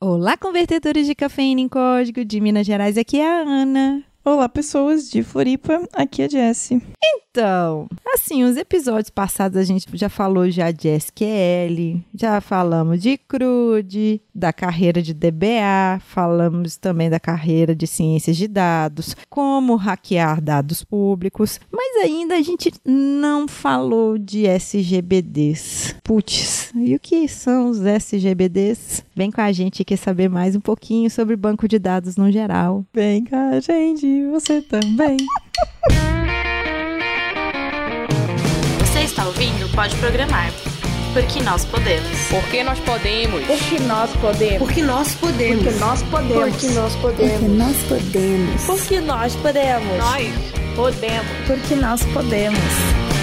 Olá, convertedores de cafeína em código de Minas Gerais. Aqui é a Ana. Olá, pessoas de Floripa. Aqui é a Jessie. Então, assim, os episódios passados a gente já falou já de SQL, já falamos de CRUD, da carreira de DBA, falamos também da carreira de ciências de dados, como hackear dados públicos, mas ainda a gente não falou de SGBDs. Putz, e o que são os SGBDs? Vem com a gente quer saber mais um pouquinho sobre banco de dados no geral. Vem com a gente, você também. pode programar. Porque nós podemos. Porque nós podemos. Porque nós podemos. Porque nós podemos. Porque nós podemos. Porque nós podemos. Porque nós podemos. Nós podemos. Porque nós podemos.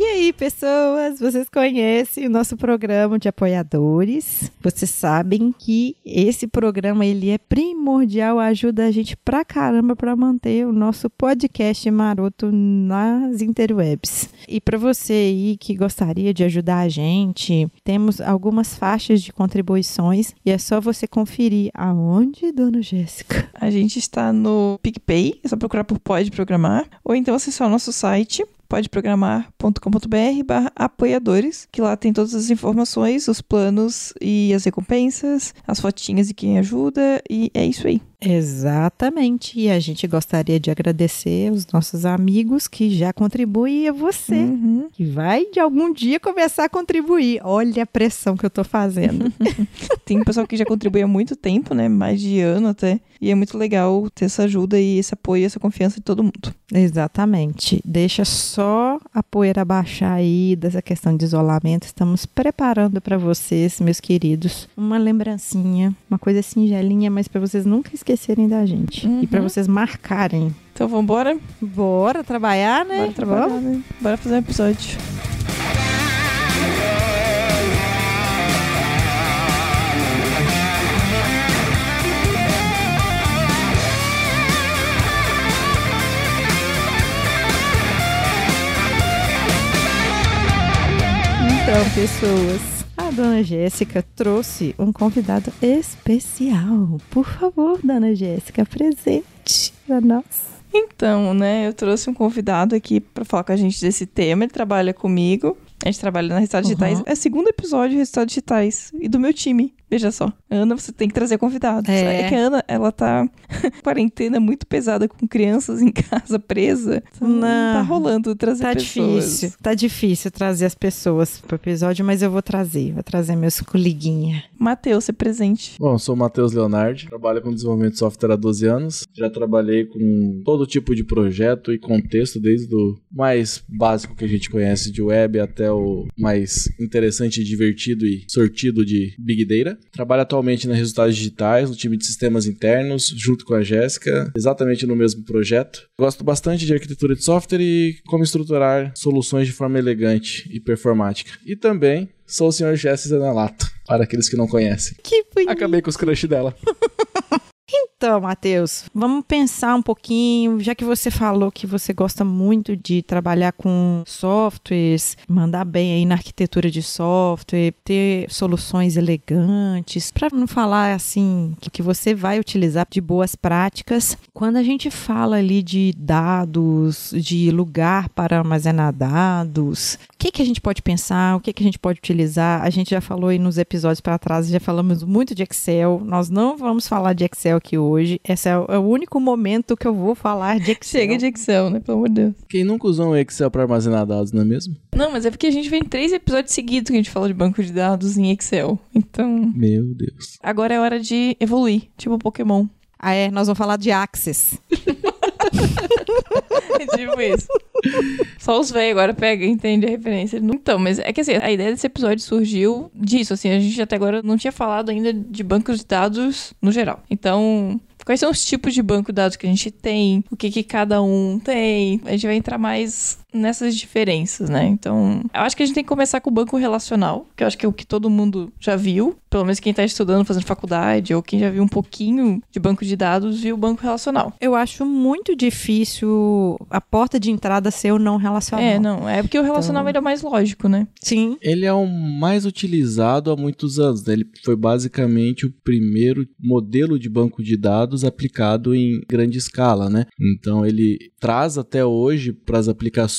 E aí, pessoas, vocês conhecem o nosso programa de apoiadores? Vocês sabem que esse programa ele é primordial, ajuda a gente pra caramba para manter o nosso podcast maroto nas interwebs. E para você aí que gostaria de ajudar a gente, temos algumas faixas de contribuições e é só você conferir aonde, dona Jéssica. A gente está no PicPay, é só procurar por Pode Programar, ou então acessar o nosso site podeprogramar.com.br barra apoiadores, que lá tem todas as informações, os planos e as recompensas, as fotinhas de quem ajuda, e é isso aí. Exatamente. E a gente gostaria de agradecer os nossos amigos que já contribuem e a você, Uhum. que vai de algum dia começar a contribuir. Olha a pressão que eu tô fazendo. Tem um pessoal que já contribui há muito tempo, né? Mais de ano até. E é muito legal ter essa ajuda e esse apoio, essa confiança de todo mundo. Exatamente. Deixa só a poeira baixar aí dessa questão de isolamento. Estamos preparando para vocês, meus queridos, uma lembrancinha, uma coisa singelinha, mas para vocês nunca esquecerem da gente e para Uhum. vocês marcarem. Então vambora? Bora trabalhar, né? Bora trabalhar, Vamos? né? Bora fazer um episódio. Então, pessoas, a dona Jéssica trouxe um convidado especial. Por favor, dona Jéssica, presente para nós. Então, né, eu trouxe um convidado aqui pra falar com a gente desse tema. Ele trabalha comigo. A gente trabalha na Resultados Uhum. Digitais. É o segundo episódio de Resultados Digitais. E do meu time. Veja só. Ana, você tem que trazer convidados. É. que a Ana, ela tá quarentena muito pesada com crianças em casa presa. Então, Não. tá rolando trazer Tá pessoas. difícil, tá difícil trazer as pessoas pro episódio, mas eu vou trazer, vou trazer meus coliguinha. Matheus, você presente. Bom, eu sou o Matheus Leonardi, trabalho com desenvolvimento de software há 12 anos. Já trabalhei com todo tipo de projeto e contexto, desde o mais básico que a gente conhece de web até o mais interessante, divertido e sortido de Big Data. Trabalho atualmente na Resultados Digitais, no time de sistemas internos, junto com a Jéssica, exatamente no mesmo projeto. Gosto bastante de arquitetura de software e como estruturar soluções de forma elegante e performática. E também sou o Sr. Jesse Zanelato, para aqueles que não conhecem. Que bonito. Acabei com os crush dela. Então, Matheus, vamos pensar um pouquinho, já que você falou que você gosta muito de trabalhar com softwares, mandar bem aí na arquitetura de software, ter soluções elegantes, para não falar assim que, você vai utilizar de boas práticas. Quando a gente fala ali de dados, de lugar para armazenar dados, o que, que a gente pode pensar, o que, que a gente pode utilizar? A gente já falou aí nos episódios para trás, já falamos muito de Excel. Nós não vamos falar de Excel aqui hoje. Esse é o, é o único momento que eu vou falar de Excel. Chega de Excel, né? Pelo amor de Deus. Quem nunca usou um Excel para armazenar dados, não é mesmo? Não, mas é porque a gente vem três episódios seguidos que a gente fala de banco de dados em Excel. Então, Meu Deus. agora é hora de evoluir, tipo Pokémon. Ah, é, nós vamos falar de Access. É tipo isso. Só os velhos agora pegam e entendem a referência. Então, mas é que assim, a ideia desse episódio surgiu disso, assim, a gente até agora não tinha falado ainda de bancos de dados no geral. Então, quais são os tipos de banco de dados que a gente tem, o que, que cada um tem. A gente vai entrar mais nessas diferenças, né? Então, eu acho que a gente tem que começar com o banco relacional, que eu acho que é o que todo mundo já viu, pelo menos quem tá estudando, fazendo faculdade, ou quem já viu um pouquinho de banco de dados, viu o banco relacional. Eu acho muito difícil a porta de entrada ser o não relacional. É, não, é porque o relacional Então- ele é mais lógico, né? Sim. Ele é o mais utilizado há muitos anos. né? Ele foi basicamente o primeiro modelo de banco de dados aplicado em grande escala, né? Então ele traz até hoje para as aplicações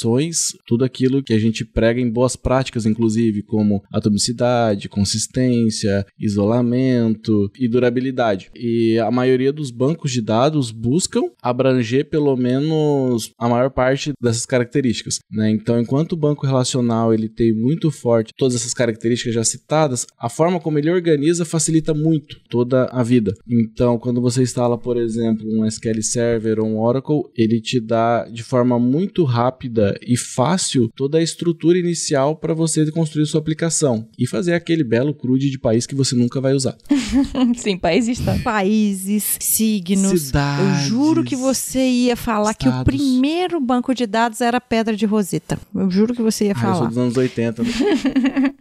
tudo aquilo que a gente prega em boas práticas, inclusive, como atomicidade, consistência, isolamento e durabilidade. E a maioria dos bancos de dados buscam abranger pelo menos a maior parte dessas características, né? Então, enquanto o banco relacional ele tem muito forte todas essas características já citadas, a forma como ele organiza facilita muito toda a vida. Então, quando você instala, por exemplo, um SQL Server ou um Oracle, ele te dá de forma muito rápida e fácil toda a estrutura inicial para você construir sua aplicação e fazer aquele belo CRUD de país que você nunca vai usar. Sim, país está. Países, signos. Cidades, Eu juro que você ia falar que o estados. primeiro banco de dados era Pedra de Roseta. Eu juro que você ia Ah, eu sou falar. dos anos 80. né?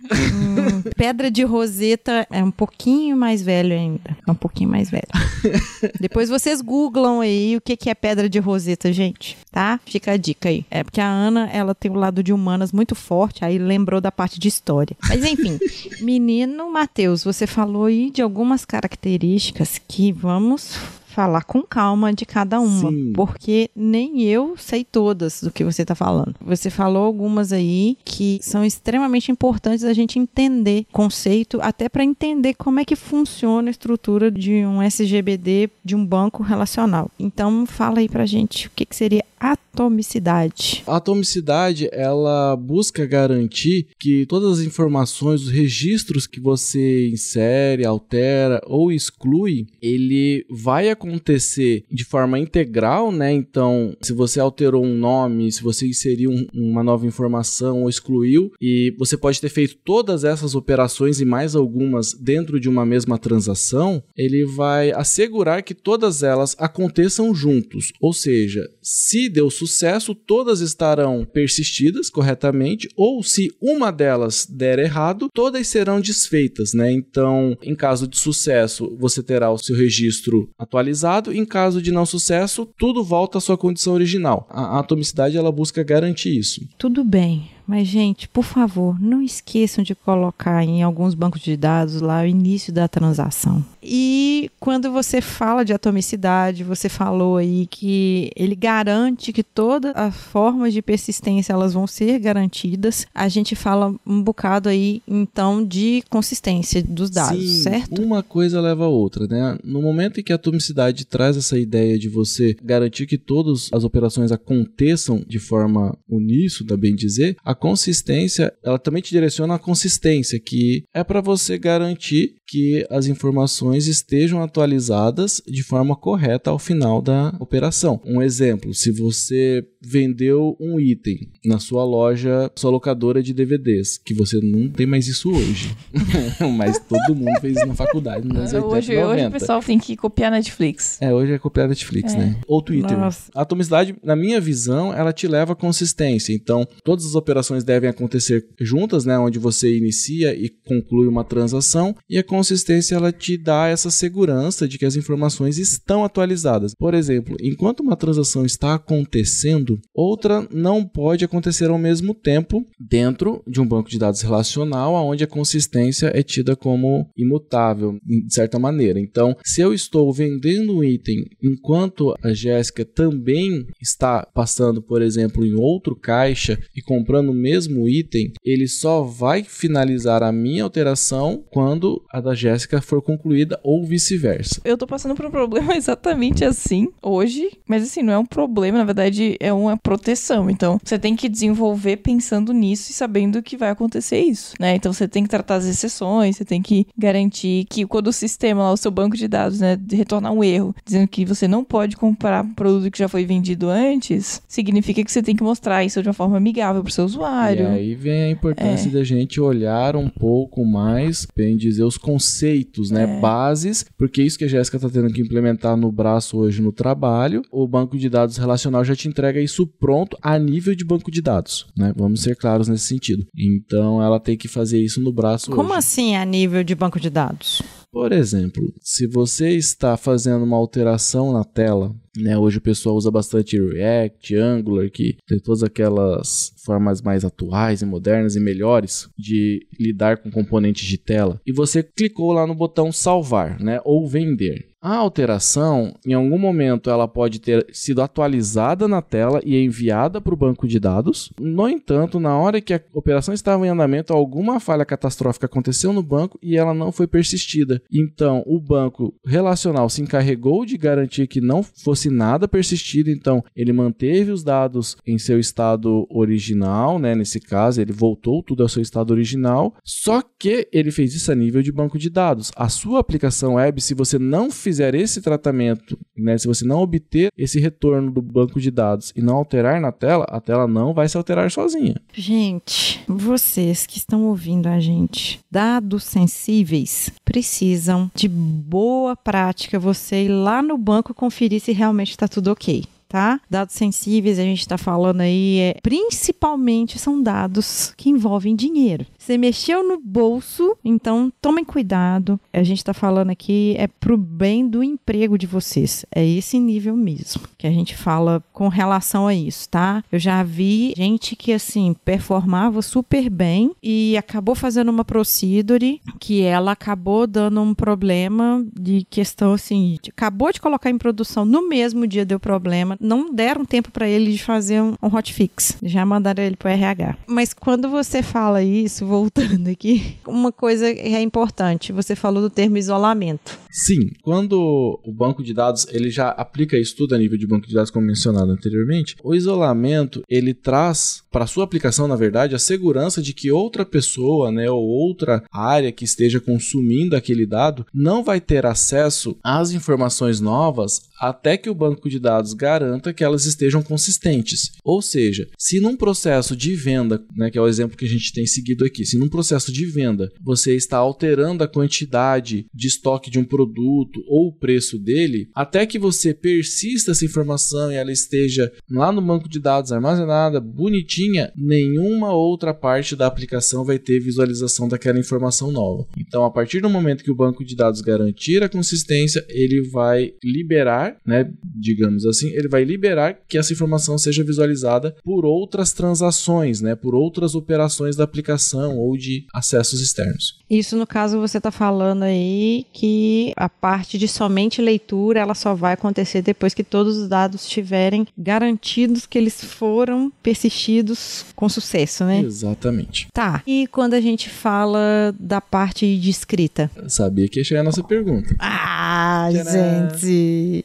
Pedra de Roseta é um pouquinho mais velho ainda. É um pouquinho mais velho. Depois vocês googlam aí o que que é Pedra de Roseta, gente, tá? Fica a dica aí. É porque a Ana, ela tem o lado de humanas muito forte, aí lembrou da parte de história. Mas enfim, menino Matheus, você falou aí de algumas características que vamos falar com calma de cada uma, Sim. porque nem eu sei todas do que você está falando. Você falou algumas aí que são extremamente importantes a gente entender conceito, até para entender como é que funciona a estrutura de um SGBD de um banco relacional. Então, fala aí pra gente o que, que seria atomicidade. A atomicidade, ela busca garantir que todas as informações, os registros que você insere, altera ou exclui, ele vai acontecer de forma integral, né? Então, se você alterou um nome, se você inseriu um- uma nova informação ou excluiu, e você pode ter feito todas essas operações e mais algumas dentro de uma mesma transação, ele vai assegurar que todas elas aconteçam juntos. Ou seja, se deu sucesso, todas estarão persistidas corretamente, ou se uma delas der errado, todas serão desfeitas, né? Então, em caso de sucesso, você terá o seu registro atualizado, em caso de não sucesso, tudo volta à sua condição original. A atomicidade ela busca garantir isso. Tudo bem, mas gente, por favor, não esqueçam de colocar em alguns bancos de dados lá o início da transação. E quando você fala de atomicidade, você falou aí que ele garante que todas as formas de persistência elas vão ser garantidas. A gente fala um bocado aí então de consistência dos dados, Sim, certo? Uma coisa leva a outra, né? No momento em que a atomicidade traz essa ideia de você garantir que todas as operações aconteçam de forma uníssona, bem dizer, a consistência, ela também te direciona à consistência, que é para você garantir que as informações estejam atualizadas de forma correta ao final da operação. Um exemplo, se você vendeu um item na sua loja, sua locadora de DVDs, que você não tem mais isso hoje, mas todo mundo fez isso na faculdade nos anos 80 Hoje, e hoje 90. o pessoal tem que copiar Netflix. É, hoje é copiar Netflix, É. né? Ou Twitter. Nossa. A atomicidade, na minha visão, ela te leva à consistência. Então, todas as operações devem acontecer juntas, né? Onde você inicia e conclui uma transação. E a consistência, ela te dá essa segurança de que as informações estão atualizadas. Por exemplo, enquanto uma transação está acontecendo, outra não pode acontecer ao mesmo tempo dentro de um banco de dados relacional, onde a consistência é tida como imutável, de certa maneira. Então, se eu estou vendendo um item enquanto a Jéssica também está passando, por exemplo, em outro caixa e comprando mesmo item, ele só vai finalizar a minha alteração quando a da Jéssica for concluída ou vice-versa. Eu tô passando por um problema exatamente assim hoje, mas assim, não é um problema, na verdade é uma proteção. Então, você tem que desenvolver pensando nisso e sabendo que vai acontecer isso, né? Então, você tem que tratar as exceções, você tem que garantir que quando o sistema lá, o seu banco de dados, né, retornar um erro, dizendo que você não pode comprar um produto que já foi vendido antes, significa que você tem que mostrar isso de uma forma amigável pro seu usuário. E aí vem a importância É. da gente olhar um pouco mais, bem dizer, os conceitos, né? É. Bases, porque isso que a Jéssica está tendo que implementar no braço hoje no trabalho, o banco de dados relacional já te entrega isso pronto a nível de banco de dados, né? Vamos ser claros nesse sentido. Então ela tem que fazer isso no braço Como hoje. assim a nível de banco de dados? Por exemplo, se você está fazendo uma alteração na tela, né? Hoje o pessoal usa bastante React, Angular, que tem todas aquelas formas mais atuais e modernas e melhores de lidar com componentes de tela. E você clicou lá no botão salvar, né? Ou vender. A alteração, em algum momento, ela pode ter sido atualizada na tela e enviada para o banco de dados. No entanto, na hora que a operação estava em andamento, alguma falha catastrófica aconteceu no banco e ela não foi persistida. Então, o banco relacional se encarregou de garantir que não fosse nada persistido. Então, ele manteve os dados em seu estado original, né? Nesse caso, ele voltou tudo ao seu estado original. Só que ele fez isso a nível de banco de dados. A sua aplicação web, se você não fizer esse tratamento, né? Se você não obter esse retorno do banco de dados e não alterar na tela, a tela não vai se alterar sozinha. Gente, vocês que estão ouvindo a gente, dados sensíveis precisam de boa prática você ir lá no banco conferir se realmente está tudo ok. Tá? Dados sensíveis, a gente está falando aí, é, principalmente são dados que envolvem dinheiro. Você mexeu no bolso, então tomem cuidado. A gente está falando aqui é pro bem do emprego de vocês. É esse nível mesmo que a gente fala com relação a isso, tá? Eu já vi gente que assim performava super bem e acabou fazendo uma procedure que ela acabou dando um problema de questão assim, acabou de colocar em produção no mesmo dia deu problema, não deram tempo para ele de fazer um, um hotfix, já mandaram ele pro RH. Mas quando você fala isso, voltando aqui, uma coisa é importante, você falou do termo isolamento. Sim, quando o banco de dados ele já aplica isso tudo a nível de banco de dados como mencionado anteriormente, o isolamento ele traz para sua aplicação, na verdade, a segurança de que outra pessoa, né, ou outra área que esteja consumindo aquele dado não vai ter acesso às informações novas até que o banco de dados garanta que elas estejam consistentes. Ou seja, se num processo de venda, né, que é o exemplo que a gente tem seguido aqui, se num processo de venda você está alterando a quantidade de estoque de um produto ou o preço dele, até que você persista essa informação e ela esteja lá no banco de dados armazenada, bonitinha, nenhuma outra parte da aplicação vai ter visualização daquela informação nova. Então, a partir do momento que o banco de dados garantir a consistência, ele vai liberar, né, digamos assim, ele vai liberar que essa informação seja visualizada por outras transações, né, por outras operações da aplicação ou de acessos externos. Isso, no caso, você está falando aí que a parte de somente leitura, ela só vai acontecer depois que todos os dados estiverem garantidos que eles foram persistidos com sucesso, né? Exatamente. Tá. E quando a gente fala da parte de escrita? Eu sabia que ia chegar a nossa pergunta. Ah, Tcharam. gente!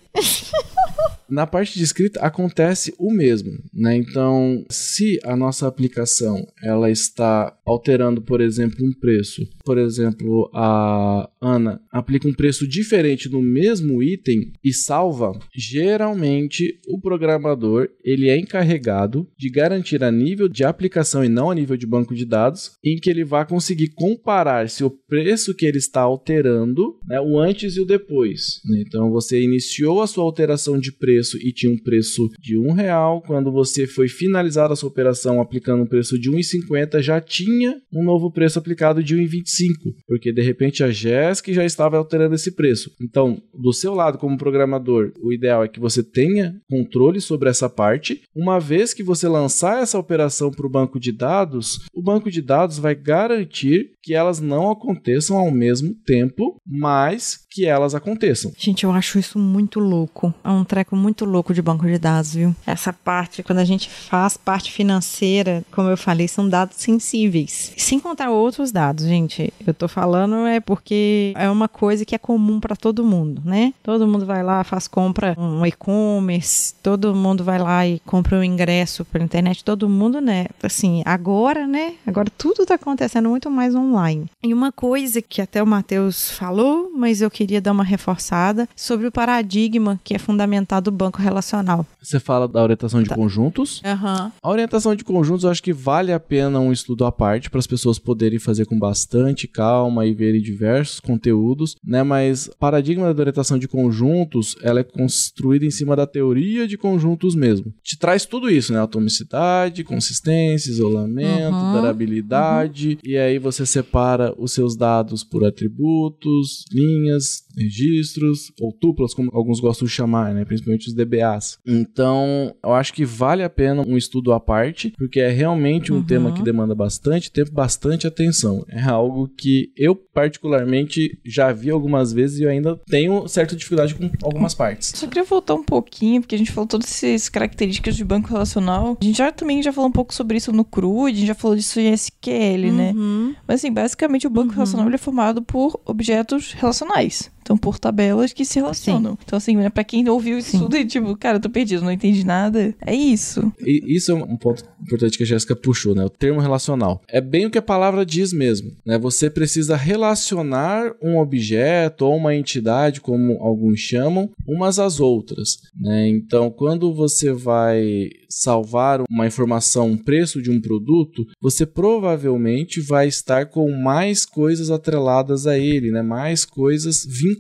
Na parte de escrita acontece o mesmo, né? Então, se a nossa aplicação ela está alterando, por exemplo, um preço, por exemplo, a Ana aplica um preço diferente no mesmo item e salva, geralmente o programador ele é encarregado de garantir a nível de aplicação e não a nível de banco de dados, em que ele vai conseguir comparar se o preço que ele está alterando, né, o antes e o depois. né? Então, você iniciou a sua alteração de preço e tinha um preço de um real. Quando você foi finalizar a sua operação aplicando um preço de 1,50, já tinha um novo preço aplicado de 1,25, porque de repente a Jéssica já estava alterando esse preço. Então, do seu lado como programador, o ideal é que você tenha controle sobre essa parte. Uma vez que você lançar essa operação para o banco de dados, o banco de dados vai garantir que elas não aconteçam ao mesmo tempo, mas que elas aconteçam. Gente, eu acho isso muito louco. É um treco muito louco de banco de dados, viu? Essa parte, quando a gente faz parte financeira, como eu falei, são dados sensíveis. Sem contar outros dados, gente. Eu tô falando é porque é uma coisa que é comum para todo mundo, né? Todo mundo vai lá, faz compra um e-commerce, todo mundo vai lá e compra um ingresso pela internet, todo mundo, né? Assim, agora, né? Agora tudo tá acontecendo muito mais online. E uma coisa que até o Matheus falou, mas eu queria dar uma reforçada sobre o paradigma que é fundamentado banco relacional. Você fala da orientação de conjuntos. Aham. A orientação de conjuntos eu acho que vale a pena um estudo à parte para as pessoas poderem fazer com bastante calma e verem diversos conteúdos, né? Mas o paradigma da orientação de conjuntos, ela é construída em cima da teoria de conjuntos mesmo. Te traz tudo isso, né? Atomicidade, consistência, isolamento, Uhum. durabilidade, e aí você separa os seus dados por atributos, linhas, bolinhas, registros ou tuplas, como alguns gostam de chamar, né? Principalmente os DBAs. Então, eu acho que vale a pena um estudo à parte, porque é realmente um Uhum. tema que demanda bastante tempo, bastante atenção. É algo que eu particularmente já vi algumas vezes e eu ainda tenho certa dificuldade com algumas partes. Só queria voltar um pouquinho, porque a gente falou todas essas características de banco relacional. A gente já também já falou um pouco sobre isso no CRUD, a gente já falou disso em SQL, né? Uhum. Mas assim, basicamente o banco Uhum. relacional ele é formado por objetos relacionais. Então, por tabelas que se relacionam. Então, assim, né, pra quem ouviu isso Sim. tudo e, tipo, cara, eu tô perdido, não entendi nada. É isso. E isso é um ponto importante que a Jéssica puxou, né? O termo relacional. É bem o que a palavra diz mesmo, né? Você precisa relacionar um objeto ou uma entidade, como alguns chamam, umas às outras, né? Então, quando você vai salvar uma informação, um preço de um produto, você provavelmente vai estar com mais coisas atreladas a ele, né? Mais coisas vinculadas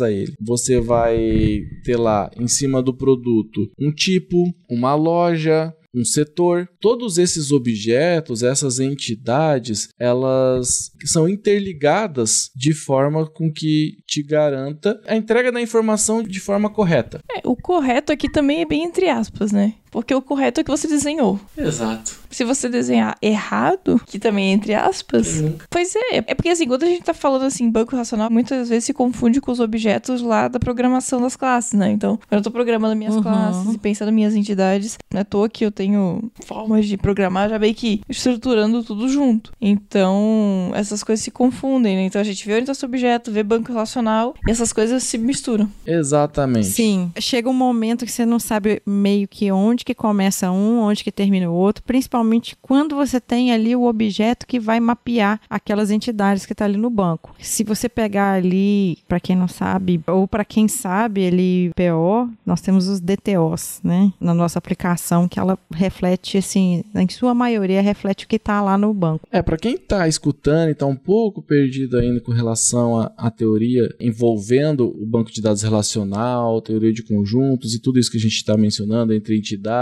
a ele. Você vai ter lá em cima do produto um tipo, uma loja, um setor. Todos esses objetos, essas entidades, elas são interligadas de forma com que te garanta a entrega da informação de forma correta. É, o correto aqui também é bem entre aspas, né? Porque o correto é o que você desenhou. Exato. Se você desenhar errado, que também é entre aspas, pois é. É porque assim, quando a gente tá falando assim, banco racional, muitas vezes se confunde com os objetos lá da programação das classes, né? Então, quando eu tô programando minhas Uhum. classes e pensando em minhas entidades, não é à toa que eu tenho formas de programar já meio que estruturando tudo junto. Então, essas coisas se confundem, né? Então a gente vê orientação objeto, vê banco relacional e essas coisas se misturam. Exatamente. Sim, chega um momento que você não sabe meio que onde que começa um, onde que termina o outro, principalmente quando você tem ali o objeto que vai mapear aquelas entidades que está ali no banco. Se você pegar ali, para quem não sabe, ou para quem sabe ali PO, nós temos os DTOs, né, na nossa aplicação que ela reflete assim, em sua maioria reflete o que está lá no banco. É, para quem tá escutando e tá um pouco perdido ainda com relação à teoria envolvendo o banco de dados relacional, teoria de conjuntos e tudo isso que a gente está mencionando entre entidades,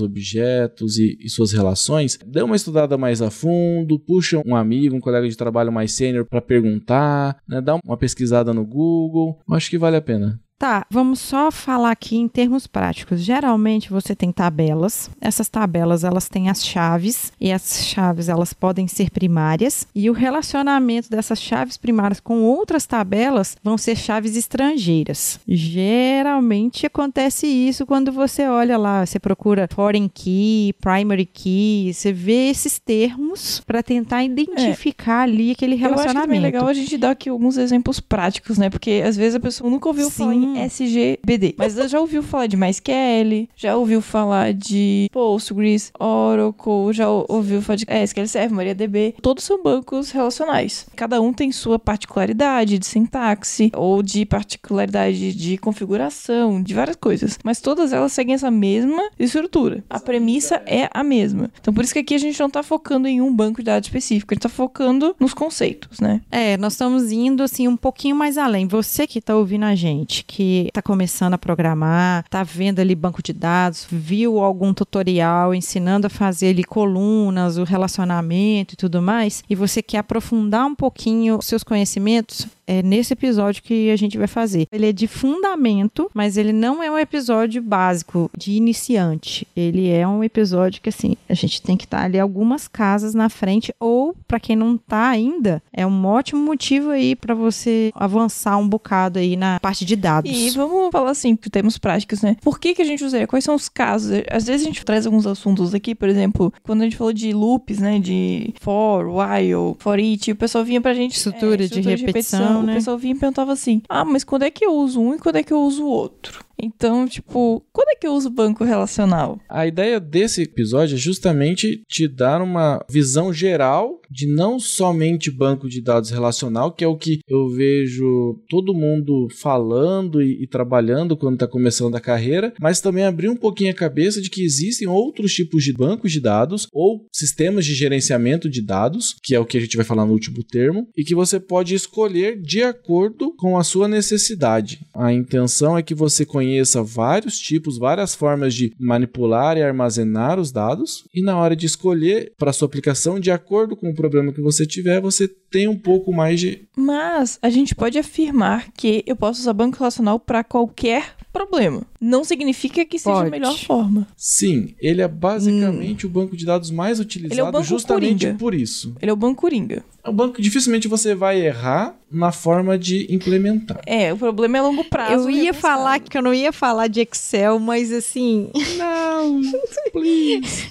objetos e, e suas relações, dê uma estudada mais a fundo, puxa um amigo, um colega de trabalho mais sênior para perguntar, né, dá uma pesquisada no Google, eu acho que vale a pena. Tá, vamos só falar aqui em termos práticos. Geralmente você tem tabelas. Essas tabelas elas têm as chaves e as chaves elas podem ser primárias e o relacionamento dessas chaves primárias com outras tabelas vão ser chaves estrangeiras. Geralmente acontece isso quando você olha lá, você procura foreign key, primary key, você vê esses termos para tentar identificar ali aquele Eu acho que é relacionamento. legal a gente dar aqui alguns exemplos práticos, né? Porque às vezes a pessoa nunca ouviu falar Sim. em SGBD, mas ela já ouviu falar de MySQL, já ouviu falar de Postgres, Oracle, já ou- ouviu falar de é, SQL Server, MariaDB. Todos são bancos relacionais. Cada um tem sua particularidade de sintaxe ou de particularidade de configuração, de várias coisas. Mas todas elas seguem essa mesma estrutura. A premissa é a mesma. Então por isso que aqui a gente não tá focando em um banco de dados específico, a gente tá focando nos conceitos, né? É, nós estamos indo assim um pouquinho mais além. Você que está ouvindo a gente, que está começando a programar, está vendo ali banco de dados, viu algum tutorial ensinando a fazer ali colunas, o relacionamento e tudo mais, e você quer aprofundar um pouquinho seus conhecimentos, é nesse episódio que a gente vai fazer. Ele é de fundamento, mas ele não é um episódio básico de iniciante. Ele é um episódio que assim, a gente tem que estar ali algumas casas na frente ou para quem não tá ainda, é um ótimo motivo aí para você avançar um bocado aí na parte de dados. E vamos falar assim, por termos práticos, né? Por que, que a gente usaria? Quais são os casos? Às vezes a gente traz alguns assuntos aqui, por exemplo, quando a gente falou de loops, né? De for, while, for each, o pessoal vinha pra gente. é, Estrutura de repetição, né? O pessoal vinha e perguntava assim: ah, mas quando é que eu uso um e quando é que eu uso o outro? Então, tipo, quando é que eu uso banco relacional? A ideia desse episódio é justamente te dar uma visão geral de não somente banco de dados relacional, que é o que eu vejo todo mundo falando e, e trabalhando quando está começando a carreira, mas também abrir um pouquinho a cabeça de que existem outros tipos de bancos de dados ou sistemas de gerenciamento de dados, que é o que a gente vai falar no último termo, e que você pode escolher de acordo com a sua necessidade. A intenção é que você conheça vários tipos, várias formas de manipular e armazenar os dados, e na hora de escolher para sua aplicação, de acordo com o problema que você tiver, você tem um pouco mais de. Mas a gente pode afirmar que eu posso usar banco relacional para qualquer problema. Não significa que seja Pode. a melhor forma. Sim, ele é basicamente o banco de dados mais utilizado Ele é o banco justamente coringa. por isso. Ele é o banco coringa. É um banco que dificilmente você vai errar na forma de implementar. É, o problema é longo prazo. Eu ia falar que eu não ia falar de Excel, mas assim. Não, please.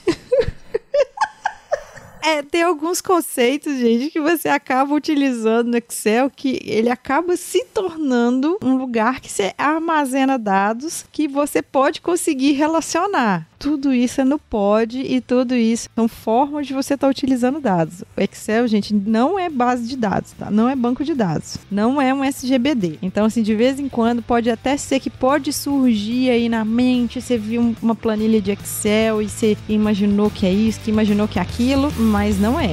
É, tem alguns conceitos, gente, que você acaba utilizando no Excel que ele acaba se tornando um lugar que você armazena dados que você pode conseguir relacionar. Tudo isso é no pod e tudo isso são formas de você estar utilizando dados. O Excel, gente, não é base de dados, tá? Não é banco de dados. Não é um SGBD. Então, assim, de vez em quando pode até ser que pode surgir aí na mente, você viu um- uma planilha de Excel e você imaginou que é isso, que imaginou que é aquilo, mas não é.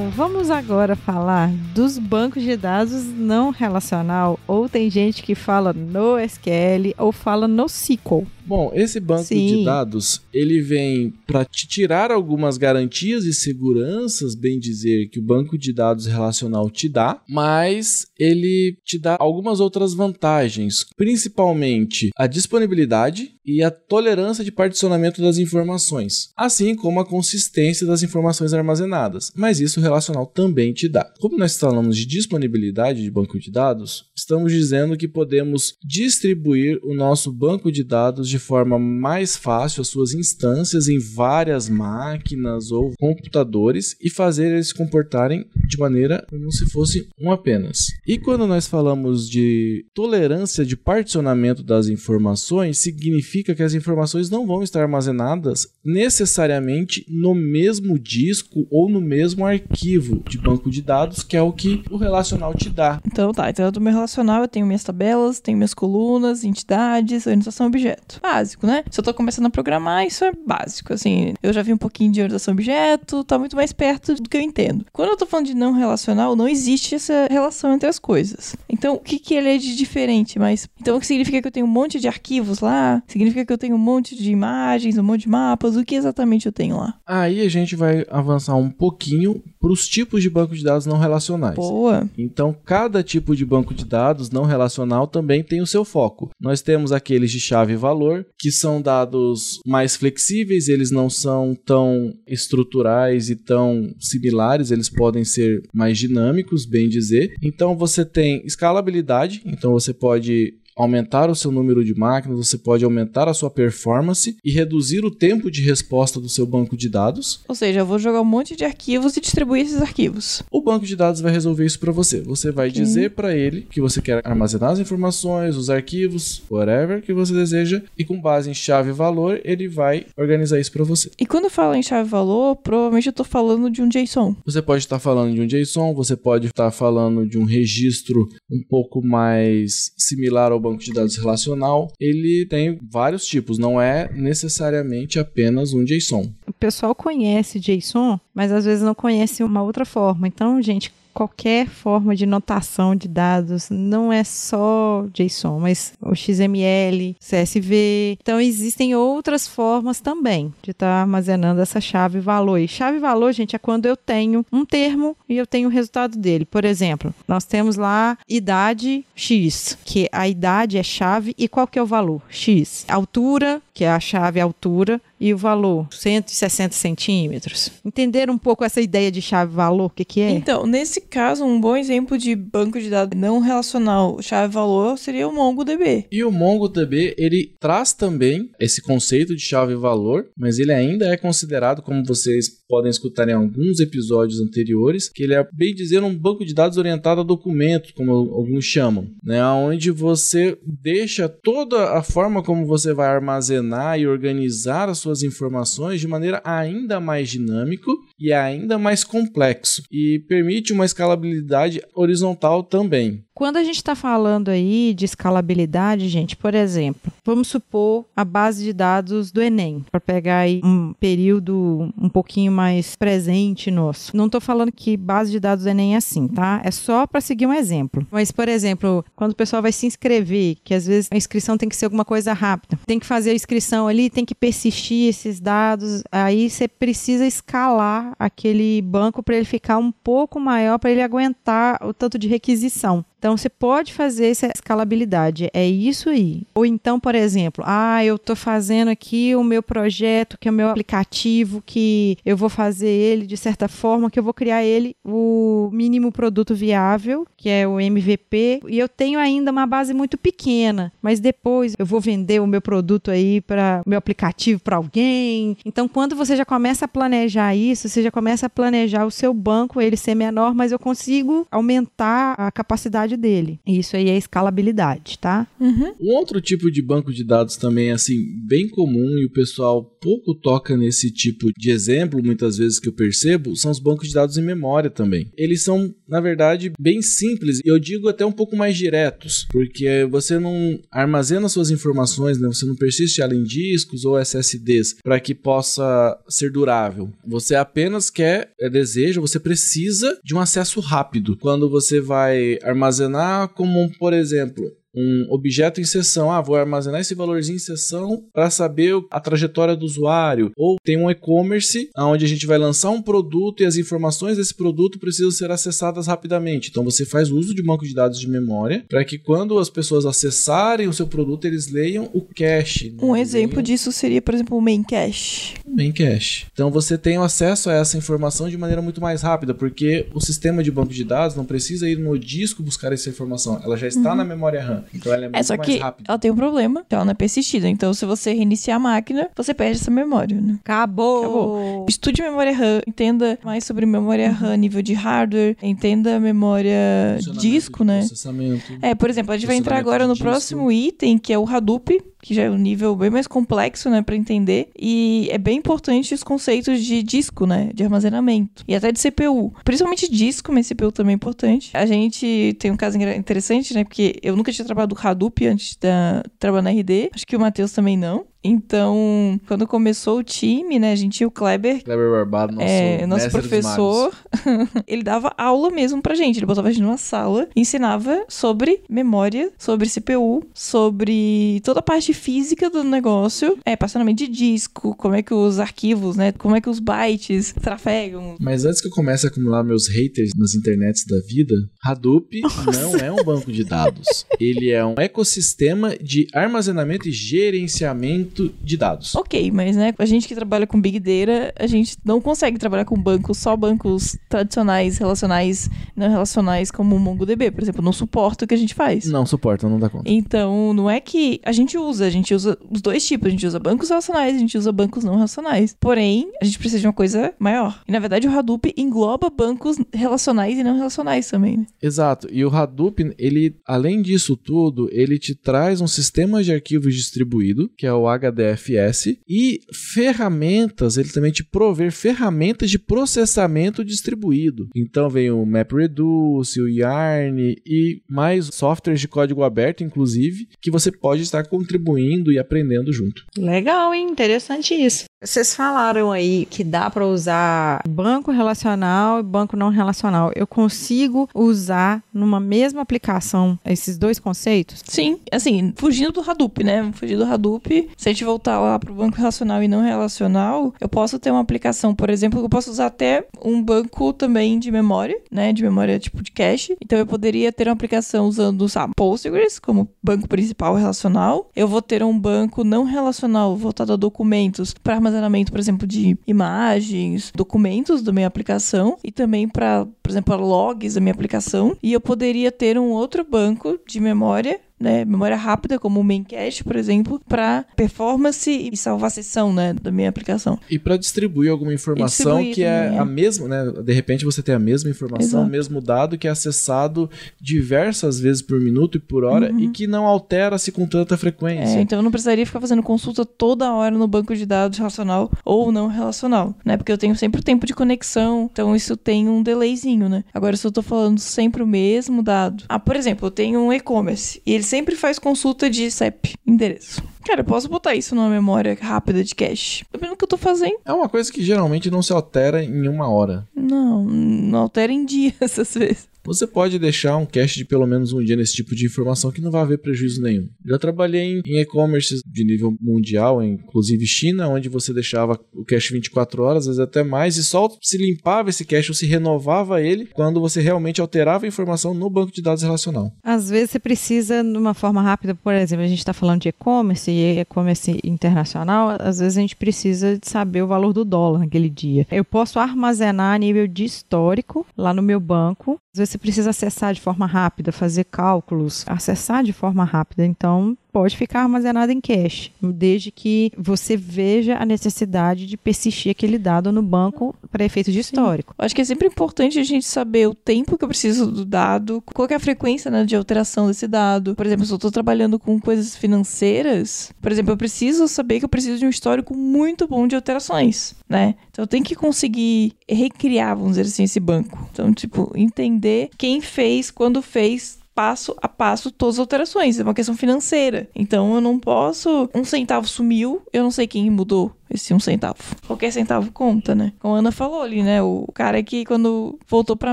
Então, vamos agora falar dos bancos de dados não relacional. Ou tem gente que fala no SQL ou fala no SQL. Bom, esse banco Sim. de dados, ele vem para te tirar algumas garantias e seguranças, bem dizer, que o banco de dados relacional te dá, mas ele te dá algumas outras vantagens, principalmente a disponibilidade e a tolerância de particionamento das informações, assim como a consistência das informações armazenadas. Mas isso o relacional também te dá. Como nós falamos de disponibilidade de banco de dados, estamos dizendo que podemos distribuir o nosso banco de dados de forma mais fácil, as suas instâncias em várias máquinas ou computadores e fazer eles se comportarem de maneira como se fosse um apenas. E quando nós falamos de tolerância de particionamento das informações, significa que as informações não vão estar armazenadas necessariamente no mesmo disco ou no mesmo arquivo de banco de dados, que é o que o relacional te dá. Então tá, então do meu relacional eu tenho minhas tabelas, tenho minhas colunas, entidades, organização objeto. Básico, né? Se eu tô começando a programar, isso é básico, assim. Eu já vi um pouquinho de organização objeto, tá muito mais perto do que eu entendo. Quando eu tô falando de não relacional, não existe essa relação entre as coisas. Então, o que que ele é de diferente? Mas, então, o que significa que eu tenho um monte de arquivos lá? Significa que eu tenho um monte de imagens, um monte de mapas? O que exatamente eu tenho lá? Aí a gente vai avançar um pouquinho para os tipos de banco de dados não relacionais. Boa. Então, cada tipo de banco de dados não relacional também tem o seu foco. Nós temos aqueles de chave e valor, que são dados mais flexíveis, eles não são tão estruturais e tão similares, eles podem ser mais dinâmicos, bem dizer. Então, você tem escalabilidade, então você pode aumentar o seu número de máquinas, você pode aumentar a sua performance e reduzir o tempo de resposta do seu banco de dados. Ou seja, eu vou jogar um monte de arquivos e distribuir esses arquivos. O banco de dados vai resolver isso para você. Você vai dizer para ele que você quer armazenar as informações, os arquivos, whatever que você deseja, e com base em chave e valor, ele vai organizar isso para você. E quando eu falo em chave-valor, provavelmente eu tô falando de um JSON. Você pode estar falando de um JSON, você pode estar falando de um registro um pouco mais similar ao banco de dados relacional. Ele tem vários tipos, não é necessariamente apenas um JSON. O pessoal conhece JSON, mas às vezes não conhece uma outra forma. Então, gente, qualquer forma de notação de dados não é só JSON, mas o XML, CSV. Então, existem outras formas também de estar armazenando essa chave valor. E chave valor, gente, é quando eu tenho um termo e eu tenho o resultado dele. Por exemplo, nós temos lá idade X, que a idade é chave e qual que é o valor? X. Altura, que é a chave altura e o valor, 160 centímetros. Entenderam um pouco essa ideia de chave-valor, o que, que é? Então, nesse caso, um bom exemplo de banco de dados não relacional chave-valor seria o MongoDB. E o MongoDB, ele traz também esse conceito de chave-valor, mas ele ainda é considerado, como vocês podem escutar em alguns episódios anteriores, que ele é, bem dizer, um banco de dados orientado a documentos, como alguns chamam, né? Onde você deixa toda a forma como você vai armazenar e organizar as suas informações de maneira ainda mais dinâmico e ainda mais complexo e permite uma escalabilidade horizontal também. Quando a gente está falando aí de escalabilidade, gente, por exemplo, vamos supor a base de dados do Enem, para pegar aí um período um pouquinho mais presente nosso. Não estou falando que base de dados do Enem é assim, tá? É só para seguir um exemplo. Mas, por exemplo, quando o pessoal vai se inscrever, que às vezes a inscrição tem que ser alguma coisa rápida, tem que fazer a inscrição ali, tem que persistir esses dados, aí você precisa escalar aquele banco para ele ficar um pouco maior, para ele aguentar o tanto de requisição. Então você pode fazer essa escalabilidade, é isso aí. Ou então, por exemplo, ah, eu estou fazendo aqui o meu projeto, que é o meu aplicativo, que eu vou fazer ele de certa forma, que eu vou criar ele o mínimo produto viável, que é o MVP, e eu tenho ainda uma base muito pequena, mas depois eu vou vender o meu produto aí para meu aplicativo para alguém. Então, quando você já começa a planejar isso, você já começa a planejar o seu banco, ele ser menor, mas eu consigo aumentar a capacidade dele. Isso aí é escalabilidade, tá? Uhum. Um outro tipo de banco de dados também, assim, bem comum e o pessoal pouco toca nesse tipo de exemplo, muitas vezes que eu percebo, são os bancos de dados em memória também. Eles são, na verdade, bem simples e eu digo até um pouco mais diretos, porque você não armazena suas informações, né? você não persiste ela em discos ou SSDs para que possa ser durável. Você apenas quer, é, deseja, você precisa de um acesso rápido. Quando você vai armazenar armazenar como, por exemplo, um objeto em sessão. Ah, vou armazenar esse valorzinho em sessão para saber a trajetória do usuário. Ou tem um e-commerce onde a gente vai lançar um produto e as informações desse produto precisam ser acessadas rapidamente. Então você faz uso de banco de dados de memória para que quando as pessoas acessarem o seu produto, eles leiam o cache. Né? Um exemplo leiam... disso seria, por exemplo, o main cache. Main cache. Então você tem acesso a essa informação de maneira muito mais rápida, porque o sistema de banco de dados não precisa ir no disco buscar essa informação. Ela já está uhum. na memória RAM. Então ela é, é muito só mais que rápida. ela tem um problema, que ela não é persistida. Então, se você reiniciar a máquina, você perde essa memória, né? Acabou! Acabou. Estude memória RAM, entenda mais sobre memória RAM, nível de hardware, entenda memória disco, né? Processamento. É, por exemplo, a gente vai entrar agora no próximo item, que é o Hadoop, que já é um nível bem mais complexo, né, para entender. E é bem importante os conceitos de disco, né, de armazenamento e até de CPU. Principalmente disco, mas CPU também é importante. A gente tem um caso interessante, né, porque eu nunca tinha trabalhado Hadoop antes da trabalhar na RD. Acho que o Matheus também não. Então, quando começou o time, né, a gente tinha o Kleber. Kleber Barbado, nosso, é, nosso professor. ele dava aula mesmo pra gente. Ele botava a gente numa sala ensinava sobre memória, sobre CPU, sobre toda a parte física do negócio. É, passamento de disco, como é que os arquivos, né, como é que os bytes trafegam. Mas antes que eu comece a acumular meus haters nas internets da vida, Hadoop Nossa. não é um banco de dados. ele é um ecossistema de armazenamento e gerenciamento de dados. Ok, mas né, a gente que trabalha com Big Data, a gente não consegue trabalhar com bancos, só bancos tradicionais, relacionais, não relacionais como o MongoDB, por exemplo, não suporta o que a gente faz. Não suporta, não dá conta. Então, não é que a gente usa, a gente usa os dois tipos, a gente usa bancos relacionais, a gente usa bancos não relacionais. Porém, a gente precisa de uma coisa maior. E na verdade, o Hadoop engloba bancos relacionais e não relacionais também. Né? Exato. E o Hadoop, ele, além disso tudo, ele te traz um sistema de arquivos distribuído, que é o HDFS e ferramentas, ele também te prover ferramentas de processamento distribuído. Então vem o MapReduce, o Yarn e mais softwares de código aberto, inclusive, que você pode estar contribuindo e aprendendo junto. Legal, hein? Interessante isso. Vocês falaram aí que dá para usar banco relacional e banco não relacional. Eu consigo usar numa mesma aplicação esses dois conceitos? Sim, assim, fugindo do Hadoop, né? Fugir do Hadoop, você a gente voltar lá pro banco relacional e não relacional, eu posso ter uma aplicação, por exemplo, eu posso usar até um banco também de memória, né? De memória tipo de cache. Então eu poderia ter uma aplicação usando, sabe, Postgres como banco principal relacional. Eu vou ter um banco não relacional voltado a documentos para armazenamento, por exemplo, de imagens, documentos da minha aplicação e também para, por exemplo, logs da minha aplicação. E eu poderia ter um outro banco de memória né, memória rápida, como o main cache, por exemplo, para performance e salvar a sessão, né, da minha aplicação. E para distribuir alguma informação distribuir que é é. a mesma, né? De repente você tem a mesma informação, o mesmo dado que é acessado diversas vezes por minuto e por hora e que não altera-se com tanta frequência. É, então eu não precisaria ficar fazendo consulta toda hora no banco de dados relacional ou não relacional, né? Porque eu tenho sempre o tempo de conexão, então isso tem um delayzinho, né? Agora, se eu tô falando sempre o mesmo dado. Ah, por exemplo, eu tenho um e-commerce e ele sempre faz consulta de CEP, endereço. Cara, eu posso botar isso numa memória rápida de cache. Dependendo do que eu tô fazendo. É uma coisa que geralmente não se altera em uma hora. Não, não altera em dias às vezes. Você pode deixar um cache de pelo menos um dia nesse tipo de informação que não vai haver prejuízo nenhum. Já trabalhei em- e-commerce de nível mundial, inclusive China, onde você deixava o cache 24 horas, às vezes até mais, e só se limpava esse cache ou se renovava ele quando você realmente alterava a informação no banco de dados relacional. Às vezes você precisa, de uma forma rápida, por exemplo, a gente está falando de e-commerce e e-commerce internacional, às vezes a gente precisa saber o valor do dólar naquele dia. Eu posso armazenar a nível de histórico lá no meu banco. Às vezes você precisa acessar de forma rápida, fazer cálculos, acessar de forma rápida. Então, pode ficar armazenado em cache, desde que você veja a necessidade de persistir aquele dado no banco para efeito de histórico. Eu acho que é sempre importante a gente saber o tempo que eu preciso do dado, qual que é a frequência né, de alteração desse dado. Por exemplo, se eu estou trabalhando com coisas financeiras, por exemplo, eu preciso saber que eu preciso de um histórico muito bom de alterações, né? Então eu tenho que conseguir recriar, vamos dizer assim, esse banco. Então, tipo, entender quem fez, quando fez, passo a passo todas as alterações. É uma questão financeira. Então eu não posso. Um centavo sumiu, eu não sei quem mudou esse um centavo. Qualquer centavo conta, né? Como a Ana falou ali, né? O cara que quando voltou pra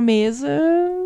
mesa,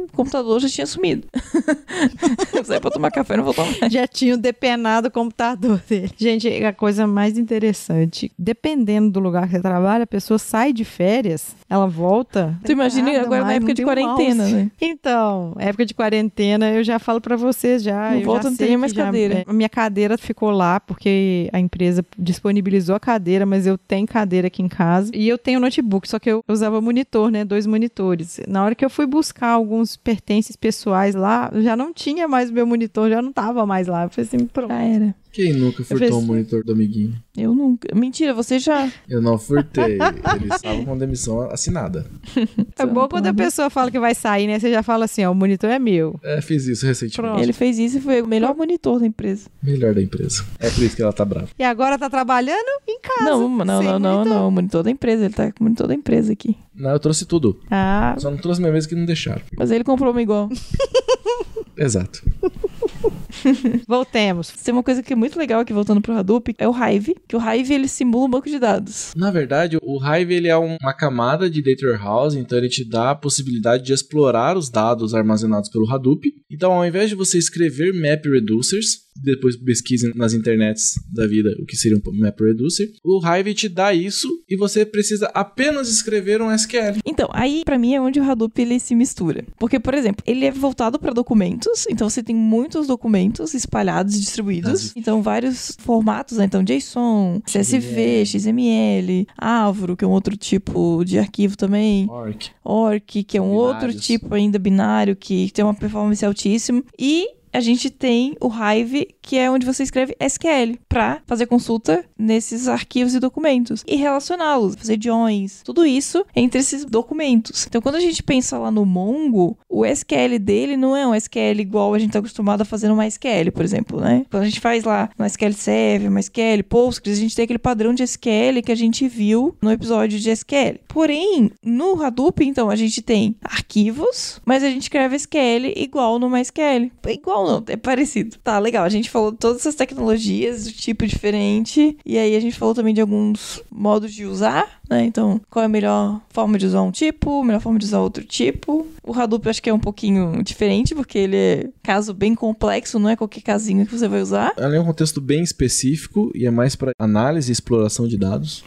o computador já tinha sumido. Saiu pra tomar café não voltou mais. já tinham depenado o computador dele. Gente, a coisa mais interessante, dependendo do lugar que você trabalha, a pessoa sai de férias, ela volta. Tu imagina agora na mais, época de quarentena, mouse. né? Então, época de quarentena, eu já falo pra vocês já. Não volta, já não tem mais já- cadeira. é, a minha cadeira ficou lá porque a empresa disponibilizou a cadeira, mas eu tenho cadeira aqui em casa e eu tenho notebook, só que eu usava monitor, né? Dois monitores. Na hora que eu fui buscar alguns pertences pessoais lá, já não tinha mais o meu monitor, já não tava mais lá. Eu falei assim, pronto. Já era. Quem nunca furtou pensei- o monitor do amiguinho? Eu nunca. Mentira, você já. Eu não furtei. Ele estava com demissão assinada. É bom quando a pessoa fala que vai sair, né? Você já fala assim, ó, o monitor é meu. É, fiz isso recentemente. Pronto. Ele fez isso e foi o melhor monitor da empresa. Melhor da empresa. É por isso que ela tá brava. E agora tá trabalhando em casa. Não, não, não, não, monitor. não. O monitor da empresa. Ele tá com o monitor da empresa aqui. Não, eu trouxe tudo. Ah, Só não trouxe minha mesa que não deixaram. Mas ele comprou uma igual. Exato. voltemos. Tem uma coisa que é muito legal aqui, voltando pro Hadoop, é o Hive. Que o Hive, ele simula um banco de dados. Na verdade, o Hive ele é um- uma camada de data warehouse, então ele te dá a possibilidade de explorar os dados armazenados pelo Hadoop. Então, ao invés de você escrever map reducers, depois pesquisem nas internets da vida o que seria um map reducer, o Hive te dá isso e você precisa apenas escrever um SQL. Então, aí pra mim é onde o Hadoop ele se mistura. Porque, por exemplo, ele é voltado para documentos, então você tem muitos documentos espalhados e distribuídos. As- Então, vários formatos, né? Então, JSON, CSV, XML, Avro, que é um outro tipo de arquivo também, Orc. Orc, que é um outro Binários. tipo ainda binário, que tem uma performance altíssima. E a gente tem o Hive, que é onde você escreve SQL para fazer consulta nesses arquivos e documentos e relacioná-los, fazer joins, tudo isso entre esses documentos. Então, quando a gente pensa lá no Mongo, o SQL dele não é um SQL igual a gente está acostumado a fazer no MySQL, por exemplo, né? Quando a gente faz lá no SQL Server, MySQL, Postgres, a gente tem aquele padrão de SQL que a gente viu no episódio de SQL. Porém, no Hadoop, então, a gente tem arquivos, mas a gente escreve SQL igual no MySQL. Igual igual, não, é parecido. Tá, legal. A gente falou de todas essas tecnologias, do tipo diferente. E aí a gente falou também de alguns modos de usar, né? Então, qual é a melhor forma de usar um tipo, melhor forma de usar outro tipo. O Hadoop acho que é um pouquinho diferente, porque ele é caso bem complexo, não é qualquer casinho que você vai usar. Ela é um contexto bem específico e é mais para análise e exploração de dados.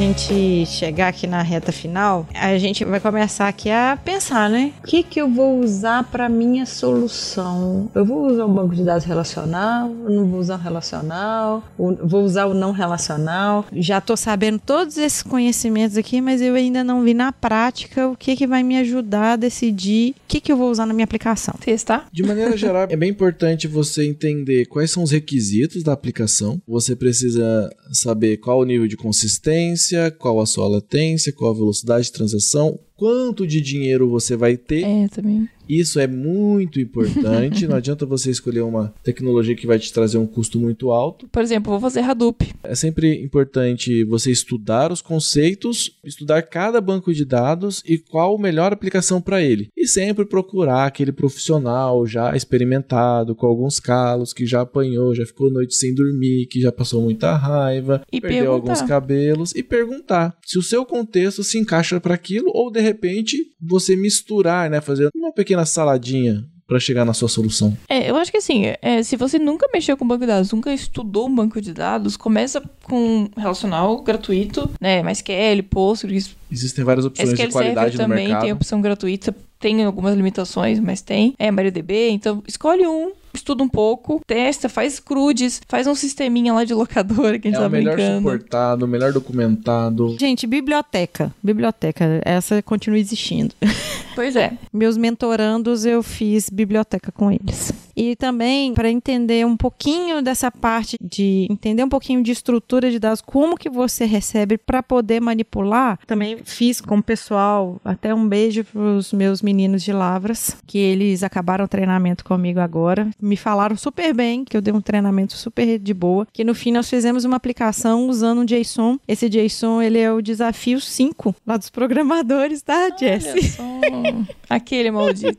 Gente chegar aqui na reta final, a gente vai começar aqui a pensar, né? O que que eu vou usar para minha solução? Eu vou usar um banco de dados relacional? Não vou usar um relacional? Ou vou usar o não relacional? Já tô sabendo todos esses conhecimentos aqui, mas eu ainda não vi na prática o que que vai me ajudar a decidir o que que eu vou usar na minha aplicação. Testar. De maneira geral, é bem importante você entender quais são os requisitos da aplicação. Você precisa saber qual o nível de consistência, qual a sua latência, qual a velocidade de transação, quanto de dinheiro você vai ter. É, também. Isso é muito importante. Não adianta você escolher uma tecnologia que vai te trazer um custo muito alto. Por exemplo, vou fazer Hadoop. É sempre importante você estudar os conceitos, estudar cada banco de dados e qual a melhor aplicação para ele. E sempre procurar aquele profissional já experimentado, com alguns calos, que já apanhou, já ficou noite sem dormir, que já passou muita raiva, E perdeu perguntar. alguns cabelos e perguntar se o seu contexto se encaixa para aquilo ou de repente você misturar, né, fazer uma pequena saladinha para chegar na sua solução. É, eu acho que assim, é, se você nunca mexeu com banco de dados, nunca estudou um banco de dados, começa com relacional gratuito, né? MySQL, Postgres, Existem várias opções SQL de qualidade Server no também mercado. tem opção gratuita, tem algumas limitações, mas tem. É MariaDB, então escolhe um, estuda um pouco, testa, faz crudes, faz um sisteminha lá de locadora que a gente É tá o melhor brincando. suportado, o melhor documentado. Gente, biblioteca. Biblioteca, essa continua existindo. Pois é. Meus mentorandos eu fiz biblioteca com eles. E também para entender um pouquinho dessa parte de entender um pouquinho de estrutura de dados, como que você recebe para poder manipular, também fiz com o pessoal, até um beijo para os meus meninos de Lavras, que eles acabaram o treinamento comigo agora. Me falaram super bem, que eu dei um treinamento super de boa, que no fim nós fizemos uma aplicação usando um JSON. Esse JSON, ele é o desafio 5 lá dos programadores, tá, Jess? Aquele maldito.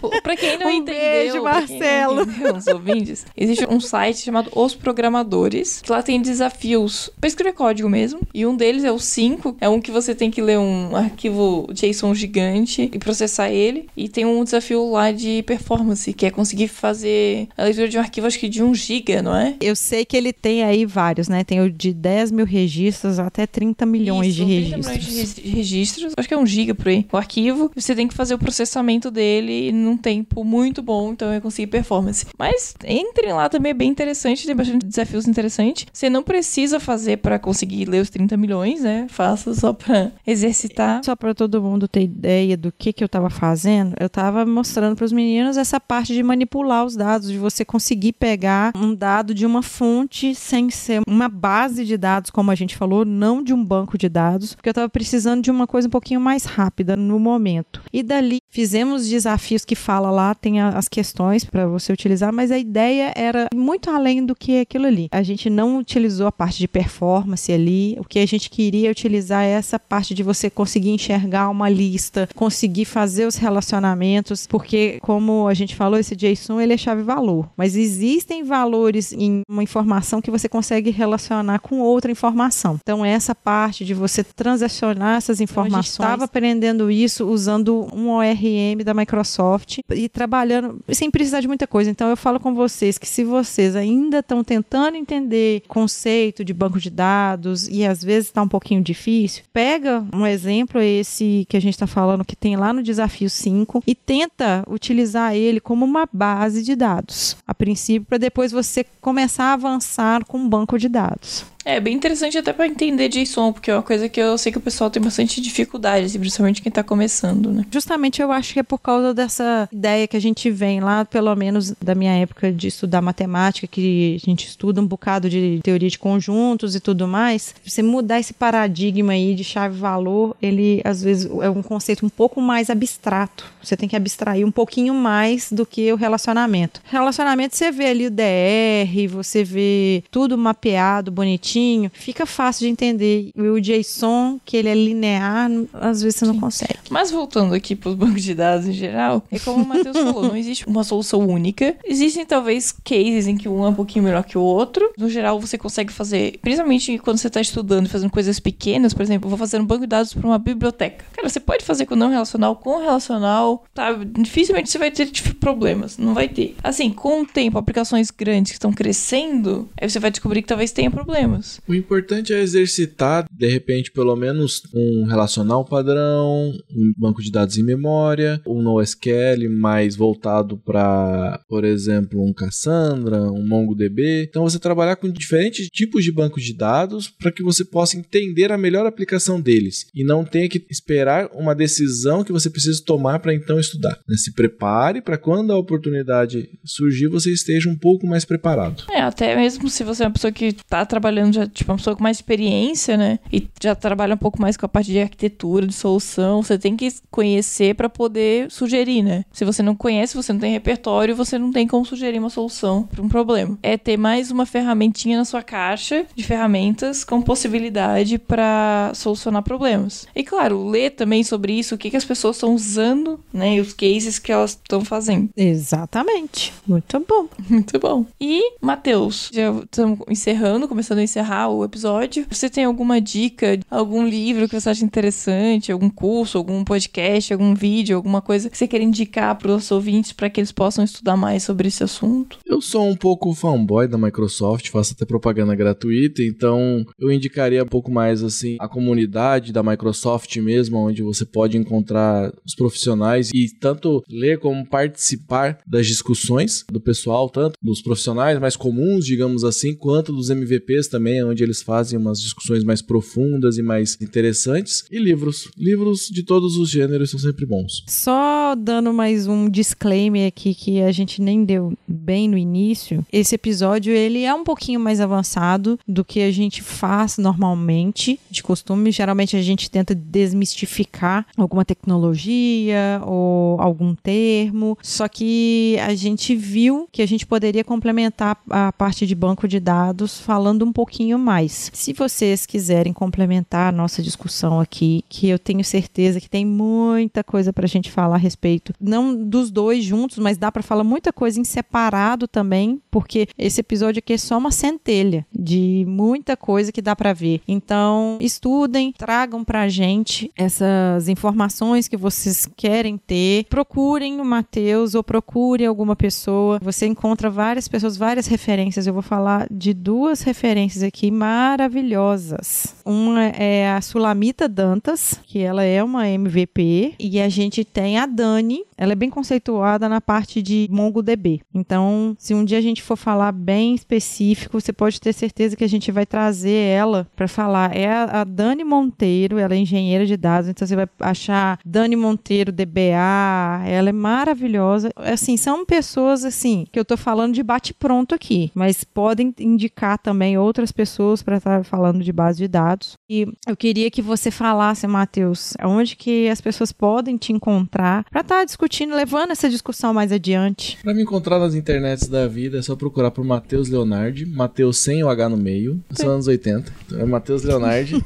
Pô, pra quem não Um entendeu, beijo, Marcelo. entendeu, os ouvintes, existe um site chamado Os Programadores, que lá tem desafios pra escrever código mesmo, e um deles é o 5, é um que você tem que ler um arquivo JSON gigante e processar ele, e tem um desafio lá de performance, que é conseguir fazer a leitura de um arquivo, acho que de 1 giga, não é? Eu sei que ele tem aí vários, né? Tem o de 10 mil registros até 30 milhões Isso, de 30 registros. milhões de registros, acho que é um giga por aí, o arquivo, você tem que fazer o processamento dele num tempo muito bom, então eu conseguir performance. Mas entrem lá também, é bem interessante, tem bastante desafios interessantes. Você não precisa fazer pra conseguir ler os 30 milhões, né? Faça só pra exercitar. Só para todo mundo ter ideia do que, que eu estava fazendo, eu estava mostrando para os meninos essa parte de manipular os dados, de você conseguir pegar um dado de uma fonte sem ser uma base de dados, como a gente falou, não de um banco de dados, porque eu estava precisando de uma coisa um pouquinho mais rápida no momento. E dali fizemos desafios que fala lá, tem as questões para você utilizar, mas a ideia era muito além do que aquilo ali. A gente não utilizou a parte de performance ali, o que a gente queria utilizar é essa parte de você conseguir enxergar uma lista, conseguir fazer os relacionamentos, porque como a gente falou, esse JSON ele é chave valor, mas existem valores em uma informação que você consegue relacionar com outra informação. Então essa parte de você transacionar essas informações, estava aprendendo isso usando um ORM da Microsoft e trabalhando sem precisar de muita coisa. Então eu falo com vocês que se vocês ainda estão tentando entender conceito de banco de dados e às vezes está um pouquinho difícil, pega um exemplo esse que a gente está falando que tem lá no desafio 5 e tenta utilizar ele como uma base de dados a princípio para depois você começar a avançar com um banco de dados. É bem interessante até pra entender JSON, porque é uma coisa que eu sei que o pessoal tem bastante dificuldade, assim, principalmente quem tá começando, né? Justamente eu acho que é por causa dessa ideia que a gente vem lá, pelo menos da minha época de estudar matemática, que a gente estuda um bocado de teoria de conjuntos e tudo mais. Você mudar esse paradigma aí de chave-valor, ele às vezes é um conceito um pouco mais abstrato. Você tem que abstrair um pouquinho mais do que o relacionamento. Relacionamento você vê ali o DR, você vê tudo mapeado, bonitinho, fica fácil de entender. E o JSON, que ele é linear, às vezes você não consegue. Mas voltando aqui para os bancos de dados em geral, é como o Matheus falou, não existe uma solução única. Existem talvez cases em que um é um pouquinho melhor que o outro. No geral, você consegue fazer, principalmente quando você está estudando e fazendo coisas pequenas, por exemplo, vou fazer um banco de dados para uma biblioteca. Cara, você pode fazer com não relacional, com relacional, tá? Dificilmente você vai ter tipo, problemas, não vai ter. Assim, com o tempo, aplicações grandes que estão crescendo, aí você vai descobrir que talvez tenha problemas. O importante é exercitar, de repente, pelo menos um relacional padrão, um banco de dados em memória, um NoSQL mais voltado para, por exemplo, um Cassandra, um MongoDB. Então, você trabalhar com diferentes tipos de bancos de dados para que você possa entender a melhor aplicação deles e não tenha que esperar uma decisão que você precisa tomar para então estudar. Né? Se prepare para quando a oportunidade surgir, você esteja um pouco mais preparado. É, até mesmo se você é uma pessoa que tá trabalhando já, tipo, uma pessoa com mais experiência, né? E já trabalha um pouco mais com a parte de arquitetura, de solução, você tem que conhecer para poder sugerir, né? Se você não conhece, você não tem repertório, você não tem como sugerir uma solução para um problema. É ter mais uma ferramentinha na sua caixa de ferramentas com possibilidade para solucionar problemas. E claro, ler também sobre isso, o que, que as pessoas estão usando, né? E os cases que elas estão fazendo. Exatamente. Muito bom. Muito bom. E, Matheus, já estamos encerrando, começando a encerrar o episódio. Você tem alguma dica, algum livro que você acha interessante, algum curso, algum podcast, algum vídeo, alguma coisa que você quer indicar para os ouvintes para que eles possam estudar mais sobre esse assunto? Eu sou um pouco fanboy da Microsoft, faço até propaganda gratuita, então eu indicaria um pouco mais assim a comunidade da Microsoft mesmo, onde você pode encontrar os profissionais e tanto ler como participar das discussões do pessoal, tanto dos profissionais mais comuns, digamos assim, quanto dos MVPs também, onde eles fazem umas discussões mais profundas e mais interessantes. E livros. Livros de todos os gêneros são sempre bons. Só dando mais um disclaimer aqui que a gente nem deu bem no início. Esse episódio ele é um pouquinho mais avançado do que a gente faz normalmente, de costume. Geralmente a gente tenta desmistificar alguma tecnologia ou algum termo. Só que a gente viu que a gente poderia complementar a parte de banco de dados falando um pouquinho mais. Se vocês quiserem complementar a nossa discussão aqui, que eu tenho certeza que tem muita coisa para a gente falar a respeito, não dos dois juntos, mas dá para falar muita coisa em separado também, porque esse episódio aqui é só uma centelha de muita coisa que dá para ver. Então, estudem, tragam para a gente essas informações que vocês querem ter, procurem o Matheus ou procure alguma pessoa. Você encontra várias pessoas, várias referências. Eu vou falar de duas referências aqui maravilhosas. Uma é a Sulamita Dantas, que ela é uma MVP, e a gente tem a Dani, ela é bem conceituada na parte de MongoDB. Então, se um dia a gente for falar bem específico, você pode ter certeza que a gente vai trazer ela para falar. É a, Dani Monteiro, ela é engenheira de dados, então você vai achar Dani Monteiro DBA, ela é maravilhosa. Assim, são pessoas assim que eu tô falando de bate pronto aqui, mas podem indicar também outras pessoas para estar falando de base de dados. E eu queria que você falasse, Matheus, onde que as pessoas podem te encontrar para estar discutindo discutindo, levando essa discussão mais adiante. Para me encontrar nas internets da vida, é só procurar por Matheus Leonardi, Matheus sem o H no meio, são anos 80. Então é Matheus Leonardi.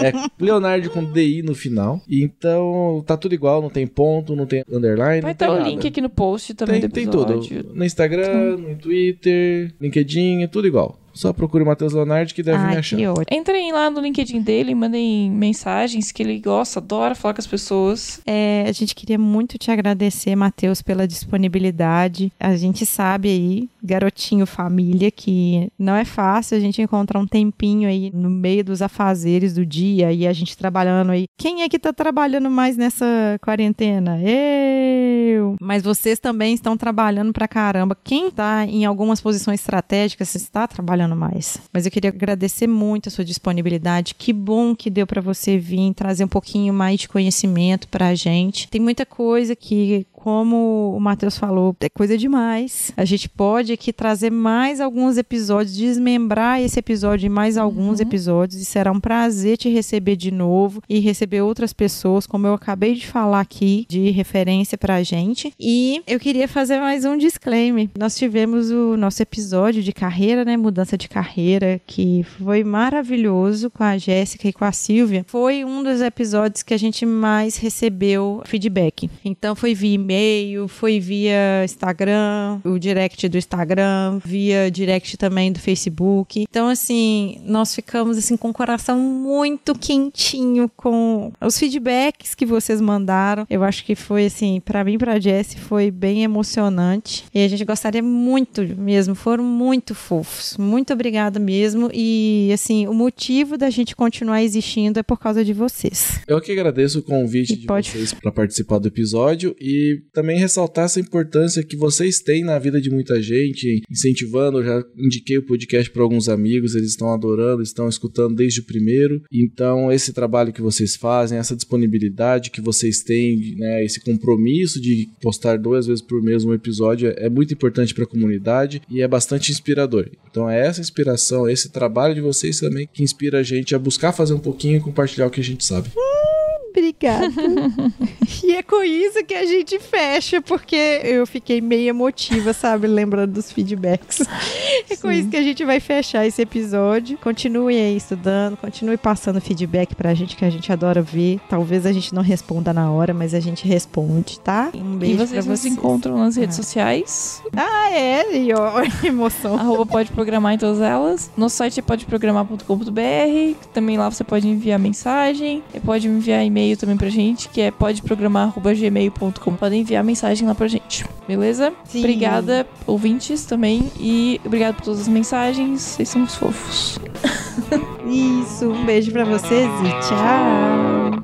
é Leonardi com DI no final. Então tá tudo igual, não tem ponto, não tem underline. Vai ter o um link aqui no post também tem, do episódio. Tem tudo. No Instagram, no Twitter, LinkedIn, é tudo igual. Só procure o Matheus Leonardi que deve Ai, me achar. Entrem lá no LinkedIn dele, mandem mensagens que ele gosta, adora falar com as pessoas. É, a gente queria muito te agradecer, Matheus, pela disponibilidade. A gente sabe aí, garotinho família, que não é fácil a gente encontrar um tempinho aí no meio dos afazeres do dia e a gente trabalhando aí. Quem é que tá trabalhando mais nessa quarentena? Eu! Mas vocês também estão trabalhando pra caramba. Quem tá em algumas posições estratégicas, você está trabalhando trabalhando mais. Mas eu queria agradecer muito a sua disponibilidade. Que bom que deu para você vir trazer um pouquinho mais de conhecimento para a gente. Tem muita coisa que como o Matheus falou, é coisa demais. A gente pode aqui trazer mais alguns episódios, desmembrar esse episódio em mais alguns Uhum. episódios, e será um prazer te receber de novo e receber outras pessoas, como eu acabei de falar aqui, de referência pra gente. E eu queria fazer mais um disclaimer. Nós tivemos o nosso episódio de carreira, né? Mudança de carreira, que foi maravilhoso com a Jéssica e com a Silvia. Foi um dos episódios que a gente mais recebeu feedback. Então foi via e-mail, foi via Instagram, o direct do Instagram, via direct também do Facebook. Então, assim, nós ficamos assim com o coração muito quentinho com os feedbacks que vocês mandaram. Eu acho que foi assim, para mim, para Jessie, foi bem emocionante. E a gente gostaria muito mesmo, foram muito fofos. Muito obrigada mesmo. E assim, o motivo da gente continuar existindo é por causa de vocês. Eu que agradeço o convite E de pode- vocês para participar do episódio e também ressaltar essa importância que vocês têm na vida de muita gente, incentivando. Eu já indiquei o podcast para alguns amigos, eles estão adorando, estão escutando desde o primeiro. Então, esse trabalho que vocês fazem, essa disponibilidade que vocês têm, né, esse compromisso de postar duas vezes por mês um episódio é muito importante para a comunidade e é bastante inspirador. Então, é essa inspiração, esse trabalho de vocês também que inspira a gente a buscar fazer um pouquinho e compartilhar o que a gente sabe. Obrigada. e é com isso que a gente fecha, porque eu fiquei meio emotiva, sabe? Lembrando dos feedbacks. É com Sim. isso que a gente vai fechar esse episódio. Continue aí estudando, continue passando feedback pra gente, que a gente adora ver. Talvez a gente não responda na hora, mas a gente responde, tá? Um E beijo vocês pra nos vocês. encontram nas redes Ah. sociais. Ah, é? E ó, emoção. Arroba pode programar em todas elas. Nosso site é podeprogramar.com.br. Também lá você pode enviar mensagem. E pode enviar e-mail também pra gente, que é podeprogramar.gmail.com. Podem enviar mensagem lá pra gente. Beleza? Sim. Obrigada, ouvintes também. E obrigado por todas as mensagens. Vocês são os fofos. Isso, um beijo pra vocês e tchau.